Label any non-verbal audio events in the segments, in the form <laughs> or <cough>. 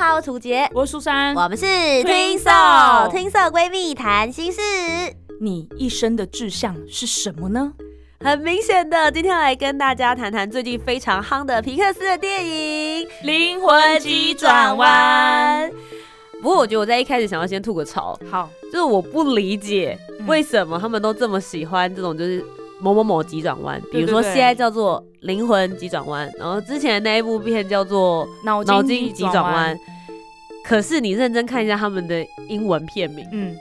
好，我是涂杰，我是苏珊，我们是听听色听色闺蜜谈心事。你一生的志向是什么呢？很明显的，今天要来跟大家谈谈最近非常夯的皮克斯的电影《灵魂急转弯。不过，我觉得我在一开始想要先吐个槽，好，就是我不理解嗯。为什么他们都这么喜欢这种就是某某某急转弯，比如说现在叫做灵魂急转弯，然后之前的那一部片叫做脑脑筋筋急转弯。。可是你认真看一下他们的英文片名，嗯，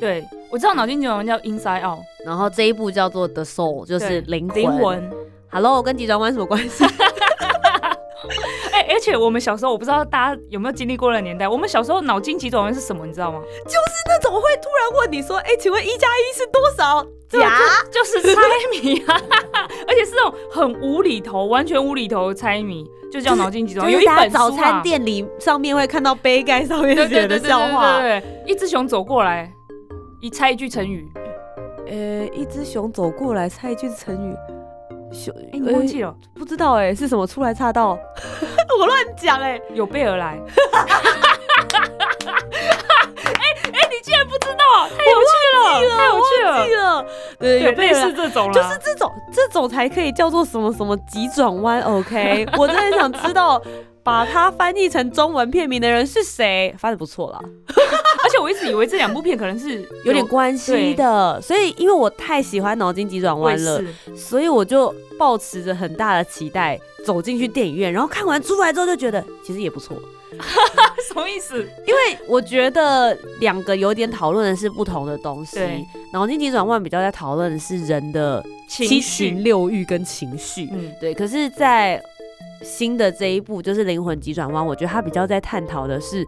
对，我知道脑筋急转弯叫 Inside Out，然后这一部叫做 The Soul，就是灵魂。灵魂。Hello，跟急转弯什么关系？<laughs> 哎、而且我们小时候，我不知道大家有没有经历过那个年代，我们小时候脑筋急转弯是什么，你知道吗？那怎么会突然问你说，哎、请问一加一是多少？呀，就是猜谜啊，<laughs> 而且是那种很无厘头、完全无厘头的猜谜，就叫脑筋急转弯。有一就是大本早餐店里上面会看到杯盖上面写的笑话。对，一只熊走过来，一猜一句成语。呃，一只熊走过来，猜一句成语。熊，哎、你忘记了？不知道哎、是什么？初来乍到，<laughs> 我乱讲哎。有备而来。<laughs> 哎哎、你竟然不知道，太有趣了，太有趣了。对，有对，类被人似这种，就是这种这种才可以叫做什么什么急转弯，OK？<laughs> 我真的很想知道把它翻译成中文片名的人是谁，翻的不错啦，而且我一直以为这两部片可能是 <laughs> 有点关系的。所以因为我太喜欢脑筋急转弯了，所以我就抱持着很大的期待走进去电影院，然后看完出来之后就觉得其实也不错。<laughs> 什么意思？因为我觉得两个有点讨论的是不同的东西，脑筋急转弯比较在讨论的是人的七情六欲跟情绪，嗯，对。可是，在新的这一部就是灵魂急转弯，我觉得它比较在探讨的是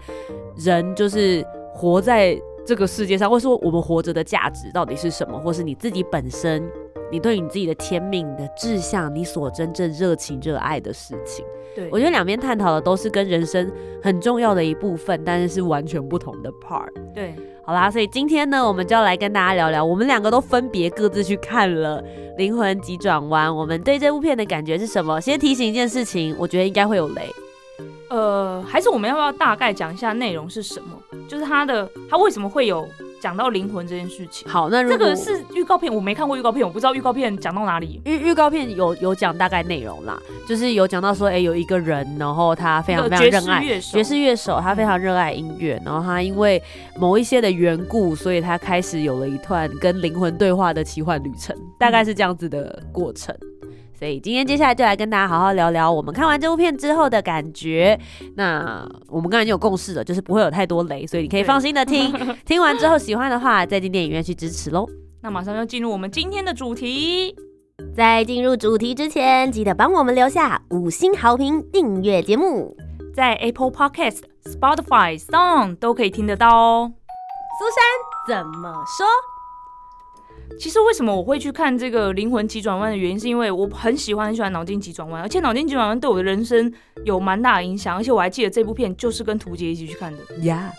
人就是活在这个世界上，或者说我们活着的价值到底是什么，或是你自己本身，你对你自己的天命、你的志向，你所真正热情热爱的事情。对，我觉得两边探讨的都是跟人生很重要的一部分，但是是完全不同的 part。对，好啦，所以今天呢，我们就要来跟大家聊聊，我们两个都分别各自去看了《灵魂急转弯》，我们对这部片的感觉是什么？先提醒一件事情，我觉得应该会有雷。呃，还是我们要不要大概讲一下内容是什么？就是他的，他为什么会有讲到灵魂这件事情？好，那如果这个是预告片，我没看过预告片，我不知道预告片讲到哪里。预预告片有有讲大概内容啦，就是有讲到说，哎、有一个人，然后他非常非常爵士热爱乐手，爵士乐手，他非常热爱音乐，然后他因为某一些的缘故，所以他开始有了一段跟灵魂对话的奇幻旅程，大概是这样子的过程。所以今天接下来就来跟大家好好聊聊我们看完这部片之后的感觉。那我们刚才已经有共识了，就是不会有太多雷，所以你可以放心的听。<laughs> 听完之后喜欢的话，再进电影院去支持喽。那马上要进入我们今天的主题。在进入主题之前，记得帮我们留下五星好评，订阅节目。在 Apple Podcast、Spotify、Sound 都可以听得到哦。苏珊怎么说？其实为什么我会去看这个《灵魂急转弯》的原因，是因为我很喜欢很喜欢脑筋急转弯，而且脑筋急转弯对我的人生有蛮大的影响，而且我还记得这部片就是跟图杰一起去看的。呀、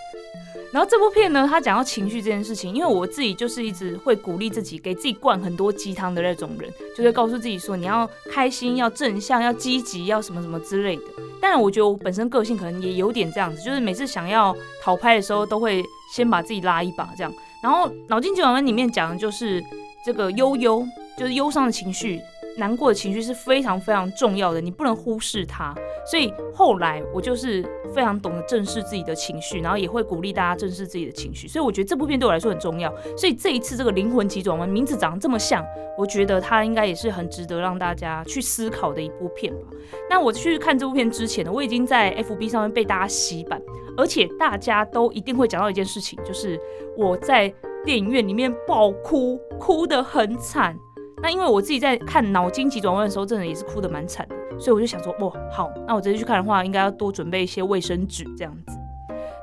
然后这部片呢，他讲到情绪这件事情，因为我自己就是一直会鼓励自己，给自己灌很多鸡汤的那种人，就会告诉自己说你要开心、要正向、要积极、要什么什么之类的。当然，我觉得我本身个性可能也有点这样子，就是每次想要讨拍的时候，都会先把自己拉一把这样。然后《脑筋急转弯》里面讲的就是这个悠悠，就是忧伤的情绪、难过的情绪是非常非常重要的，你不能忽视它。所以后来我就是非常懂得正视自己的情绪，然后也会鼓励大家正视自己的情绪。所以我觉得这部片对我来说很重要。所以这一次这个灵魂急转弯名字长得这么像，我觉得它应该也是很值得让大家去思考的一部片吧。那我去看这部片之前呢，我已经在 FB 上面被大家洗版，而且大家都一定会讲到一件事情，就是我在电影院里面爆哭，哭得很惨。那因为我自己在看《脑筋急转弯》的时候，真的也是哭得蛮惨的，所以我就想说，哇，好，那我直接去看的话，应该要多准备一些卫生纸这样子。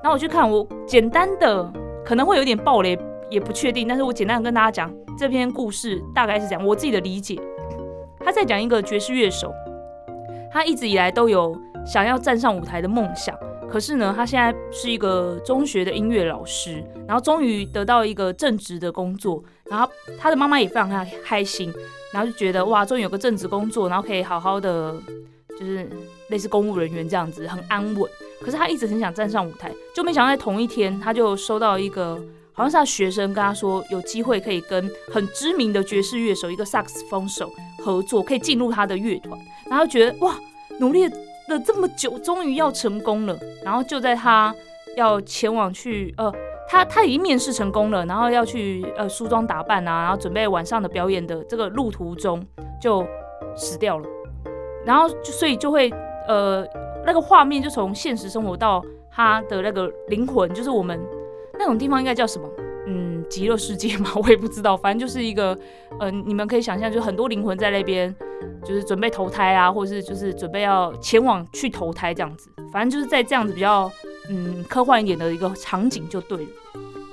然后我去看，我简单的可能会有点暴雷，也不确定，但是我简单的跟大家讲这篇故事大概是讲我自己的理解。他在讲一个爵士乐手，他一直以来都有想要站上舞台的梦想，可是呢，他现在是一个中学的音乐老师，然后终于得到一个正职的工作，然后他的妈妈也非常开开心，然后就觉得哇，终于有个正职工作，然后可以好好的就是类似公务人员这样子，很安稳。可是他一直很想站上舞台，就没想到在同一天，他就收到一个好像是他学生跟他说，有机会可以跟很知名的爵士乐手一个萨克斯风手合作，可以进入他的乐团。然后觉得哇，努力了这么久，终于要成功了。然后就在他要前往去呃，他他已经面试成功了，然后要去呃梳妆打扮啊，然后准备晚上的表演的这个路途中就死掉了。然后就所以就会呃。那个画面就从现实生活到他的那个灵魂，就是我们那种地方应该叫什么？极乐世界嘛，<laughs> 我也不知道。反正就是一个，呃，你们可以想象，就很多灵魂在那边，就是准备投胎啊，或者是就是准备要前往去投胎这样子。反正就是在这样子比较嗯科幻一点的一个场景就对了。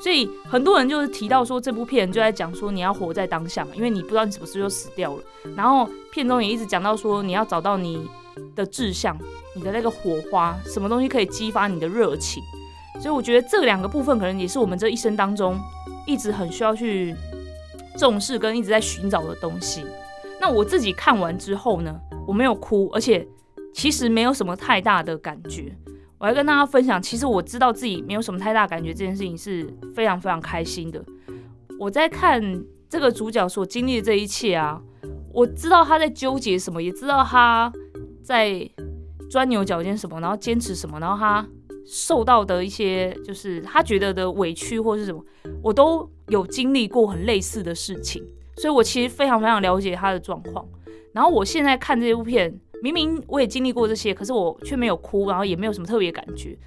所以很多人就是提到说这部片就在讲说你要活在当下嘛，因为你不知道你什么时候就死掉了。然后片中也一直讲到说你要找到你的志向。你的那个火花，什么东西可以激发你的热情？所以我觉得这两个部分可能也是我们这一生当中一直很需要去重视跟一直在寻找的东西。那我自己看完之后呢，我没有哭，而且其实没有什么太大的感觉。我要跟大家分享，其实我知道自己没有什么太大感觉，这件事情是非常非常开心的。我在看这个主角所经历的这一切啊，我知道他在纠结什么，也知道他在。钻牛角尖什么，然后坚持什么，然后他受到的一些就是他觉得的委屈或是什么，我都有经历过很类似的事情，所以我其实非常非常了解他的状况。然后我现在看这部片，明明我也经历过这些，可是我却没有哭，然后也没有什么特别感觉，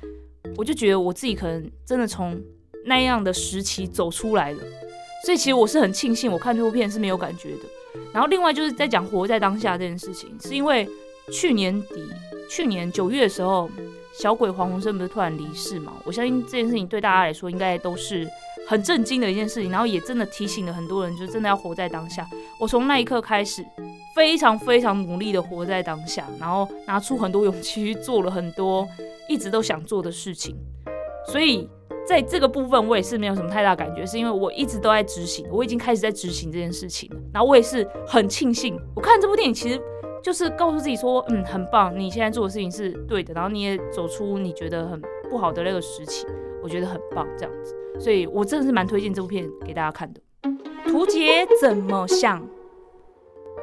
我就觉得我自己可能真的从那样的时期走出来了。所以其实我是很庆幸我看这部片是没有感觉的。然后另外就是在讲活在当下这件事情，是因为去年底。去年九月的时候，小鬼黄鸿升不是突然离世嘛？我相信这件事情对大家来说应该都是很震惊的一件事情，然后也真的提醒了很多人，就真的要活在当下。我从那一刻开始，非常非常努力的活在当下，然后拿出很多勇气去做了很多一直都想做的事情。所以在这个部分，我也是没有什么太大感觉，是因为我一直都在执行，我已经开始在执行这件事情了。然后我也是很庆幸，我看这部电影其实。就是告诉自己说，嗯，很棒，你现在做的事情是对的，然后你也走出你觉得很不好的那个时期，我觉得很棒，这样子，所以我真的是蛮推荐这部片给大家看的。图杰怎么想？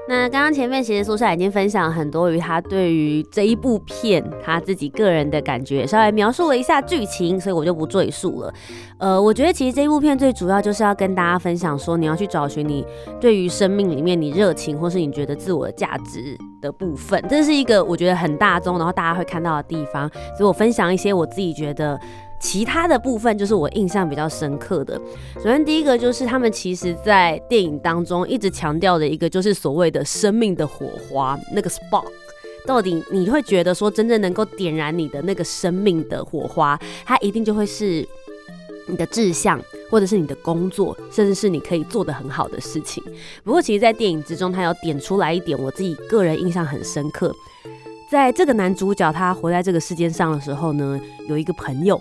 那刚刚前面其实苏珊已经分享很多于他对于这一部片他自己个人的感觉，稍微描述了一下剧情，所以我就不赘述了。呃，我觉得其实这一部片最主要就是要跟大家分享说，你要去找寻你对于生命里面你热情或是你觉得自我的价值的部分，这是一个我觉得很大众，然后大家会看到的地方。所以我分享一些我自己觉得。其他的部分就是我印象比较深刻的。首先，第一个就是他们其实在电影当中一直强调的一个，就是所谓的生命的火花，那个 spark。到底你会觉得说，真正能够点燃你的那个生命的火花，它一定就会是你的志向，或者是你的工作，甚至是你可以做的很好的事情。不过，其实，在电影之中，他有点出来一点，我自己个人印象很深刻。在这个男主角他活在这个世界上的时候呢，有一个朋友。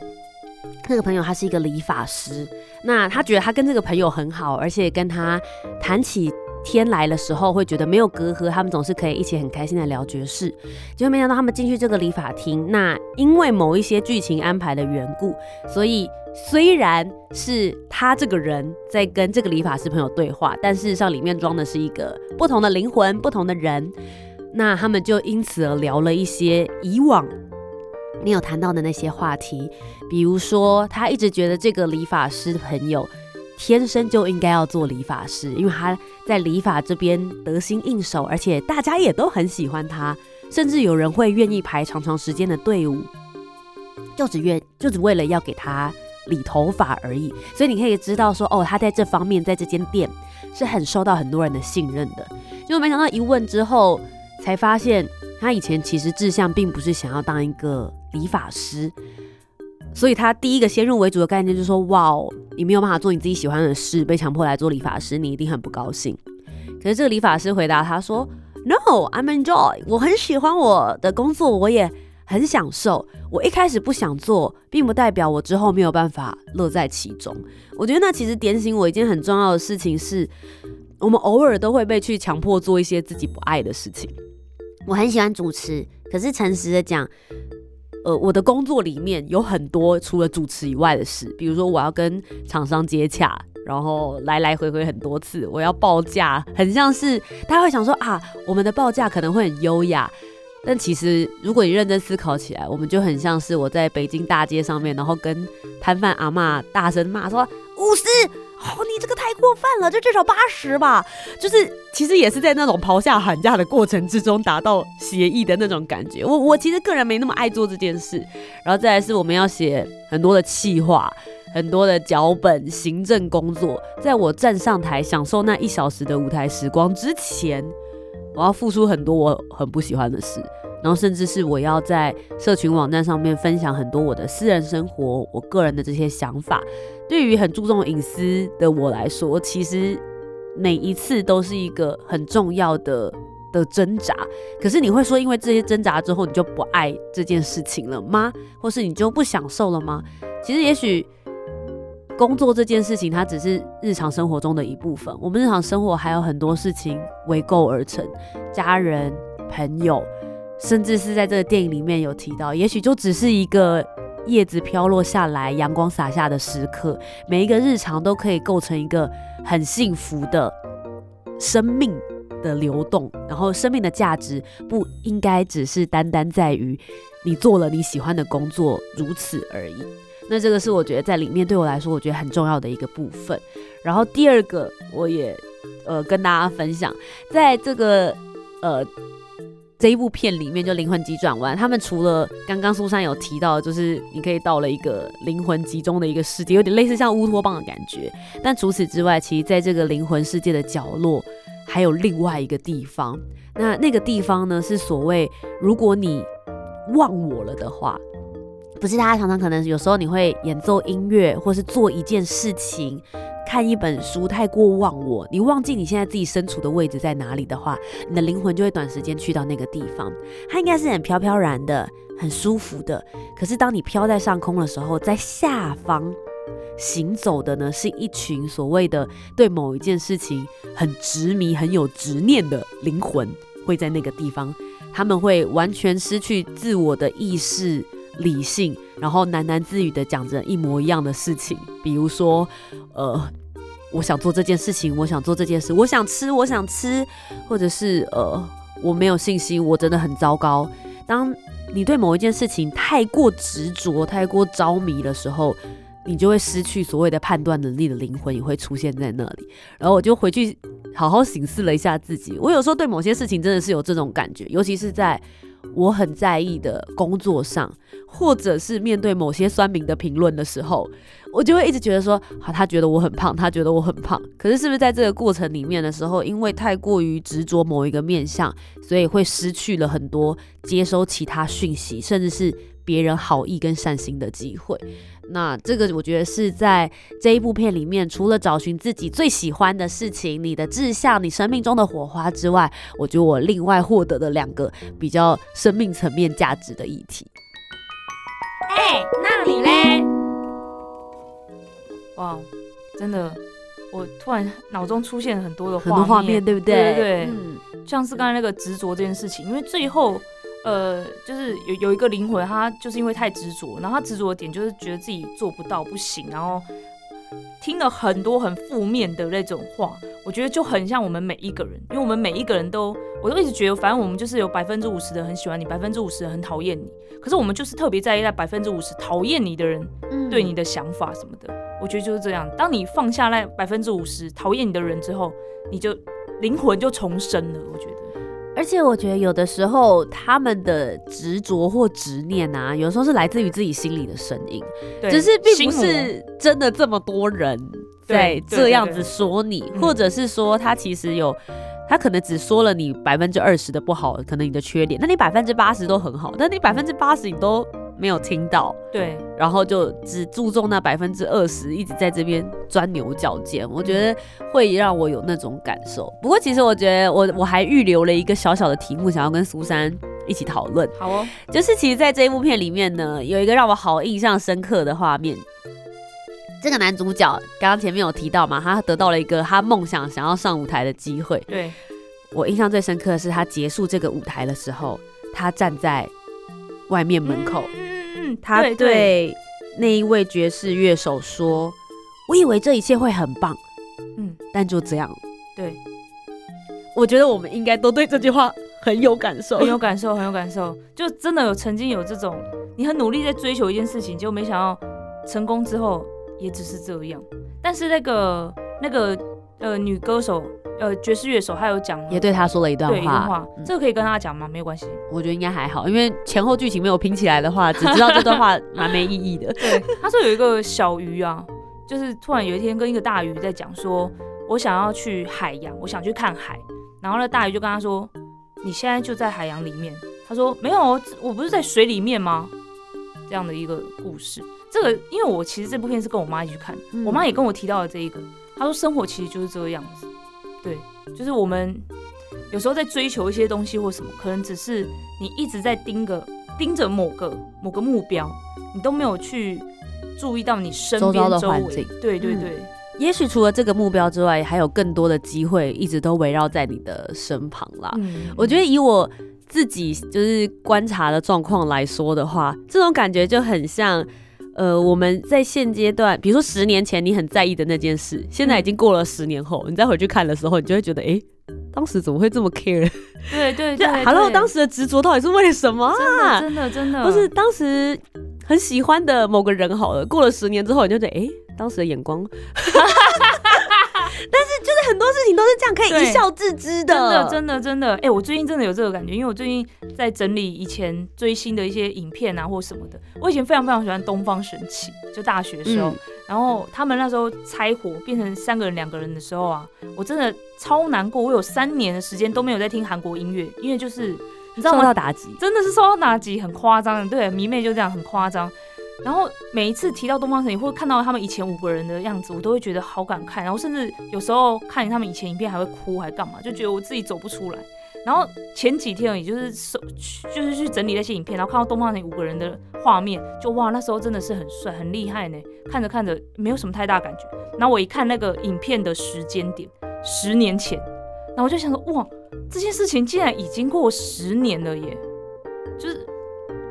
那个朋友他是一个理发师，那他觉得他跟这个朋友很好，而且跟他谈起天来的时候会觉得没有隔阂，他们总是可以一起很开心的聊爵士。结果没想到他们进去这个理发厅，那因为某一些剧情安排的缘故，所以虽然是他这个人在跟这个理发师朋友对话，但事实上里面装的是一个不同的灵魂、不同的人。那他们就因此而聊了一些以往。你有谈到的那些话题，比如说他一直觉得这个理发师朋友天生就应该要做理发师，因为他在理发这边得心应手，而且大家也都很喜欢他，甚至有人会愿意排长长时间的队伍，就只愿就只为了要给他理头发而已。所以你可以知道说，哦，他在这方面在这间店是很受到很多人的信任的。结果没想到一问之后，才发现他以前其实志向并不是想要当一个。理发师，所以他第一个先入为主的概念就是说，哇，你没有办法做你自己喜欢的事，被强迫来做理发师，你一定很不高兴。可是这个理发师回答他说，No，I'm enjoy，我很喜欢我的工作，我也很享受。我一开始不想做，并不代表我之后没有办法乐在其中。我觉得那其实点醒我一件很重要的事情是，我们偶尔都会被去强迫做一些自己不爱的事情。我很喜欢主持，可是诚实的讲。呃，我的工作里面有很多除了主持以外的事，比如说我要跟厂商接洽，然后来来回回很多次，我要报价，很像是大家会想说啊，我们的报价可能会很优雅，但其实如果你认真思考起来，我们就很像是我在北京大街上面，然后跟摊贩阿妈大声骂说五十。哦，你这个太过分了，就至少八十吧。就是其实也是在那种咆哮喊价的过程之中达到协议的那种感觉。我我其实个人没那么爱做这件事。然后再来是我们要写很多的企划、很多的脚本、行政工作。在我站上台享受那一小时的舞台时光之前，我要付出很多我很不喜欢的事。然后甚至是我要在社群网站上面分享很多我的私人生活、我个人的这些想法。对于很注重隐私的我来说，其实每一次都是一个很重要的的挣扎。可是你会说，因为这些挣扎之后，你就不爱这件事情了吗？或是你就不享受了吗？其实也许工作这件事情，它只是日常生活中的一部分。我们日常生活还有很多事情围构而成，家人、朋友。甚至是在这个电影里面有提到，也许就只是一个叶子飘落下来、阳光洒下的时刻，每一个日常都可以构成一个很幸福的生命的流动。然后，生命的价值不应该只是单单在于你做了你喜欢的工作如此而已。那这个是我觉得在里面对我来说，我觉得很重要的一个部分。然后第二个，我也呃跟大家分享，在这个呃。这一部片里面就灵魂急转弯，他们除了刚刚苏珊有提到，就是你可以到了一个灵魂集中的一个世界，有点类似像乌托邦的感觉。但除此之外，其实在这个灵魂世界的角落，还有另外一个地方。那那个地方呢，是所谓如果你忘我了的话，不是大家常常可能有时候你会演奏音乐，或是做一件事情。看一本书太过忘我，你忘记你现在自己身处的位置在哪里的话，你的灵魂就会短时间去到那个地方。它应该是很飘飘然的，很舒服的。可是当你飘在上空的时候，在下方行走的呢，是一群所谓的对某一件事情很执迷、很有执念的灵魂，会在那个地方，他们会完全失去自我的意识。理性，然后喃喃自语的讲着一模一样的事情，比如说，呃，我想做这件事情，我想做这件事，我想吃，我想吃，或者是呃，我没有信心，我真的很糟糕。当你对某一件事情太过执着、太过着迷的时候，你就会失去所谓的判断能力的灵魂也会出现在那里。然后我就回去好好审视了一下自己，我有时候对某些事情真的是有这种感觉，尤其是在。我很在意的工作上，或者是面对某些酸民的评论的时候，我就会一直觉得说，好，他觉得我很胖，他觉得我很胖。可是，是不是在这个过程里面的时候，因为太过于执着某一个面相，所以会失去了很多接收其他讯息，甚至是别人好意跟善心的机会？那这个我觉得是在这一部片里面，除了找寻自己最喜欢的事情、你的志向、你生命中的火花之外，我觉得我另外获得的两个比较生命层面价值的议题。哎，那你嘞？哇，真的，我突然脑中出现很多的很多画面，对不对？对对对，嗯，像是刚才那个执着这件事情，因为最后。呃，就是有有一个灵魂，他就是因为太执着，然后他执着的点就是觉得自己做不到，不行，然后听了很多很负面的那种话，我觉得就很像我们每一个人，因为我们每一个人都，我都一直觉得，反正我们就是有百分之五十的很喜欢你，百分之五十的很讨厌你，可是我们就是特别在意那百分之五十讨厌你的人对你的想法什么的，我觉得就是这样，当你放下那百分之五十讨厌你的人之后，你就灵魂就重生了，我觉得。而且我觉得有的时候他们的执着或执念啊，有时候是来自于自己心里的声音，只是并不是真的这么多人在这样子说你，或者是说他其实有，他可能只说了你百分之二十的不好，可能你的缺点，那你百分之八十都很好，但你百分之八十你都。没有听到，对，然后就只注重那百分之二十，一直在这边钻牛角尖，我觉得会让我有那种感受。不过其实我觉得我我还预留了一个小小的题目，想要跟苏珊一起讨论，好哦，就是其实在这一部片里面呢，有一个让我好印象深刻的画面。这个男主角刚刚前面有提到嘛，他得到了一个他梦想想要上舞台的机会。对，我印象最深刻的是他结束这个舞台的时候，他站在外面门口，嗯他对对那一位爵士乐手说：“我以为这一切会很棒，嗯，但就这样。对，”我觉得我们应该都对这句话很有感受很。有感受，很有感受，就真的有曾经有这种，你很努力在追求一件事情，结果没想到成功之后也只是这样。但是那个那个呃女歌手呃爵士乐手，他有讲也对他说了一段对一段话，话，这个可以跟他讲吗？没有关系。我觉得应该还好，因为前后剧情没有拼起来的话，只知道这段话 <laughs> 蛮没意义的。对，他说有一个小鱼啊，就是突然有一天跟一个大鱼在讲说，我想要去海洋，我想去看海。然后呢，大鱼就跟他说，你现在就在海洋里面。他说没有，我不是在水里面吗？这样的一个故事。这个因为我其实这部片是跟我妈一起去看，嗯我妈也跟我提到了这一个，她说生活其实就是这个样子，对，就是我们有时候在追求一些东西或什么，可能只是你一直在盯个盯着某个某个目标，你都没有去注意到你身周遭的边周围环境，嗯对对对，也许除了这个目标之外，还有更多的机会一直都围绕在你的身旁啦。嗯我觉得以我自己就是观察的状况来说的话，这种感觉就很像，呃，我们在现阶段，比如说十年前你很在意的那件事，现在已经过了十年后，你再回去看的时候，你就会觉得，哎，当时怎么会这么 care？<laughs> 对对对 Hello，当时的执着到底是为什么啊？真的真的真的，或是当时很喜欢的某个人好了，过了十年之后，你就觉得，哎，当时的眼光。<laughs> 但是就是很多事情都是这样，可以一笑置之的真的真的真的，哎、我最近真的有这个感觉，因为我最近在整理以前追星的一些影片啊或什么的。我以前非常非常喜欢东方神起，就大学的时候，嗯然后他们那时候拆伙变成三个人两个人的时候啊，我真的超难过。我有三年的时间都没有在听韩国音乐，因为就是你知道受吗？到打击。真的是受到打击，很夸张。对，迷妹就这样很夸张。然后每一次提到东方神起，或看到他们以前五个人的样子，我都会觉得好感慨。然后甚至有时候看他们以前影片还会哭，还干嘛，就觉得我自己走不出来。然后前几天也，就是收就是去整理那些影片，然后看到东方神起五个人的画面，就哇，那时候真的是很帅，很厉害呢。看着看着没有什么太大感觉。然后我一看那个影片的时间点，十年前，然后我就想说，哇，这件事情竟然已经过十年了耶！就是，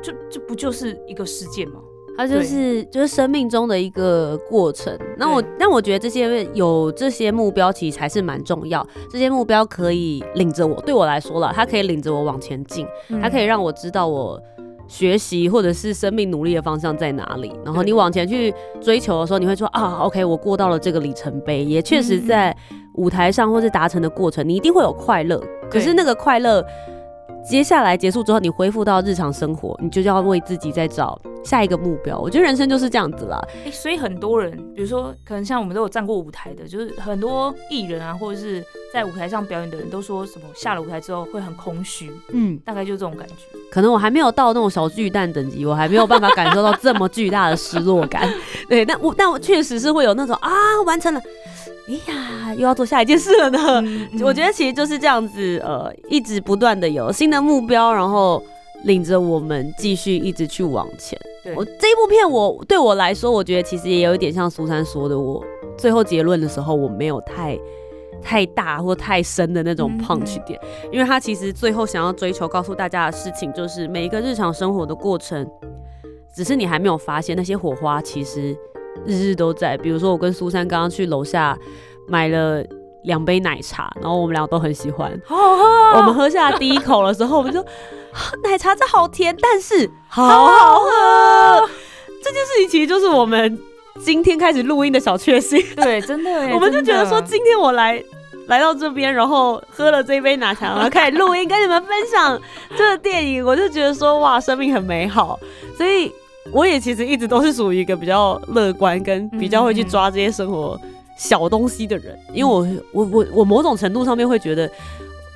就这不就是一个事件吗？它就是就是生命中的一个过程。那我对但我觉得这些有这些目标其实才是蛮重要。这些目标可以领着我，对我来说了，它可以领着我往前进，它可以让我知道我。学习或者是生命努力的方向在哪里？然后你往前去追求的时候，你会说啊，OK，我过到了这个里程碑，也确实嗯在舞台上或是达成的过程，你一定会有快乐。可是那个快乐，接下来结束之后，你恢复到日常生活，你就要为自己再找下一个目标。我觉得人生就是这样子啦。哎、所以很多人，比如说，可能像我们都有站过舞台的，就是很多艺人啊，或者是在舞台上表演的人都说什么下了舞台之后会很空虚，嗯，大概就这种感觉。可能我还没有到那种小巨蛋等级，我还没有办法感受到这么巨大的失落感。对，但我但我确实是会有那种啊，完成了，哎呀，又要做下一件事了呢。嗯我觉得其实就是这样子，呃，一直不断的有新的目标，然后领着我们继续一直去往前。对我这一部片我，对我来说，我觉得其实也有一点像苏珊说的，我最后结论的时候，我没有太太大或太深的那种嗯 punch 点，因为他其实最后想要追求告诉大家的事情，就是每一个日常生活的过程，只是你还没有发现那些火花，其实日日都在。比如说，我跟苏珊刚刚去楼下买了。两杯奶茶，然后我们俩都很喜欢。好好喝哦、我们喝下第一口的时候，我们就、<laughs> 啊奶茶这好甜，但是好好喝。这件事情其实就是我们今天开始录音的小确幸。对，真的耶，<laughs> 我们就觉得说，今天我来来到这边，然后喝了这杯奶茶，然后开始录音，跟你们分享这个电影，我就觉得说，哇，生命很美好。所以我也其实一直都是属于一个比较乐观，跟比较会去抓这些生活小东西的人，因为我我我我某种程度上面会觉得。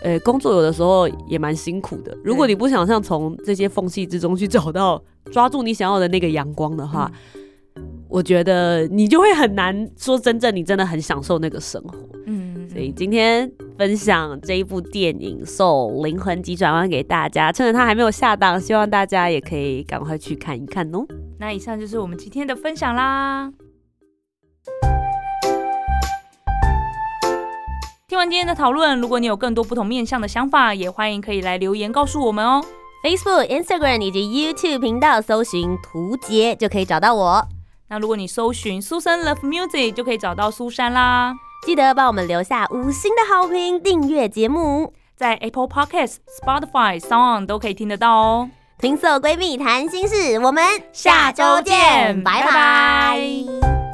呃，工作有的时候也蛮辛苦的。如果你不想像从这些缝隙之中去找到抓住你想要的那个阳光的话，我觉得你就会很难说真正你真的很享受那个生活。嗯，所以今天分享这一部电影《送灵魂急转弯》给大家，趁着它还没有下档，希望大家也可以赶快去看一看哦。那以上就是我们今天的分享啦。听完今天的讨论，如果你有更多不同面向的想法，也欢迎可以来留言告诉我们哦。Facebook、Instagram 以及 YouTube 频道搜寻“图杰”就可以找到我。那如果你搜寻“苏珊 Love Music” 就可以找到苏珊啦。记得帮我们留下五星的好评，订阅节目，在 Apple Podcasts、Spotify、Sound 都可以听得到哦。听色闺蜜谈心事，我们下周见，拜拜。